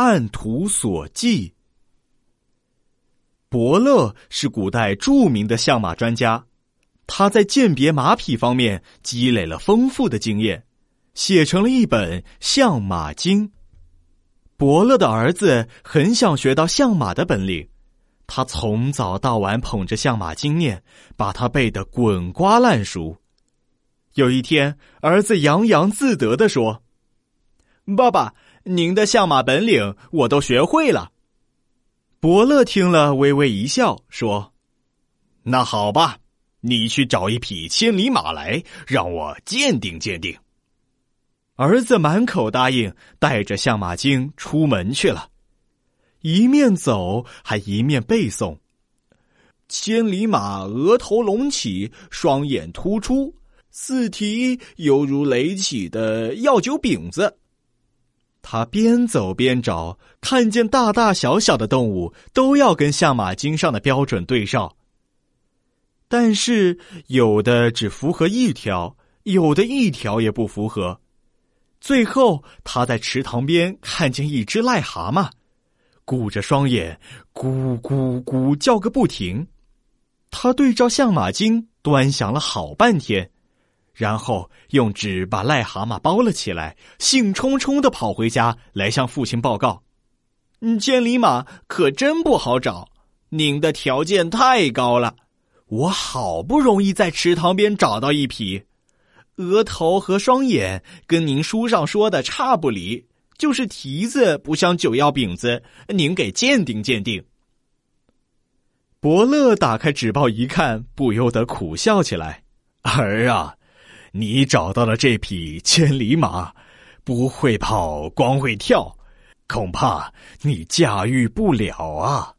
按图索骥。伯乐是古代著名的相马专家，他在鉴别马匹方面积累了丰富的经验，写成了一本《相马经》。伯乐的儿子很想学到相马的本领，他从早到晚捧着《相马经》念，把它背得滚瓜烂熟。有一天，儿子洋洋自得地说：“爸爸，您的相马本领我都学会了。”伯乐听了，微微一笑，说：“那好吧，你去找一匹千里马来，让我鉴定鉴定。”儿子满口答应，带着相马经出门去了，一面走还一面背诵：“千里马额头隆起，双眼突出，四蹄犹如垒起的药酒饼子。”他边走边找，看见大大小小的动物都要跟相马经上的标准对照，但是有的只符合一条，有的一条也不符合。最后，他在池塘边看见一只癞蛤蟆，鼓着双眼，咕咕咕叫个不停。他对照相马经，端详了好半天。然后用纸把癞蛤蟆包了起来，兴冲冲的跑回家来向父亲报告：“嗯，千里马可真不好找，您的条件太高了。我好不容易在池塘边找到一匹，额头和双眼跟您书上说的差不离，就是蹄子不像九药饼子，您给鉴定鉴定。”伯乐打开纸报一看，不由得苦笑起来：“儿啊！”你找到了这匹千里马，不会跑，光会跳，恐怕你驾驭不了啊。